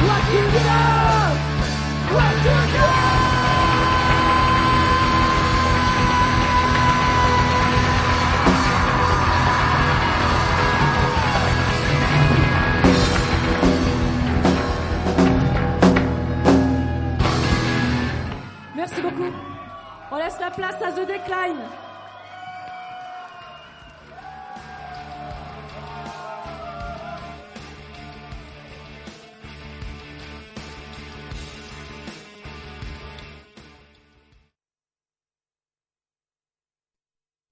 What to do? What to do? On laisse la place à The Decline.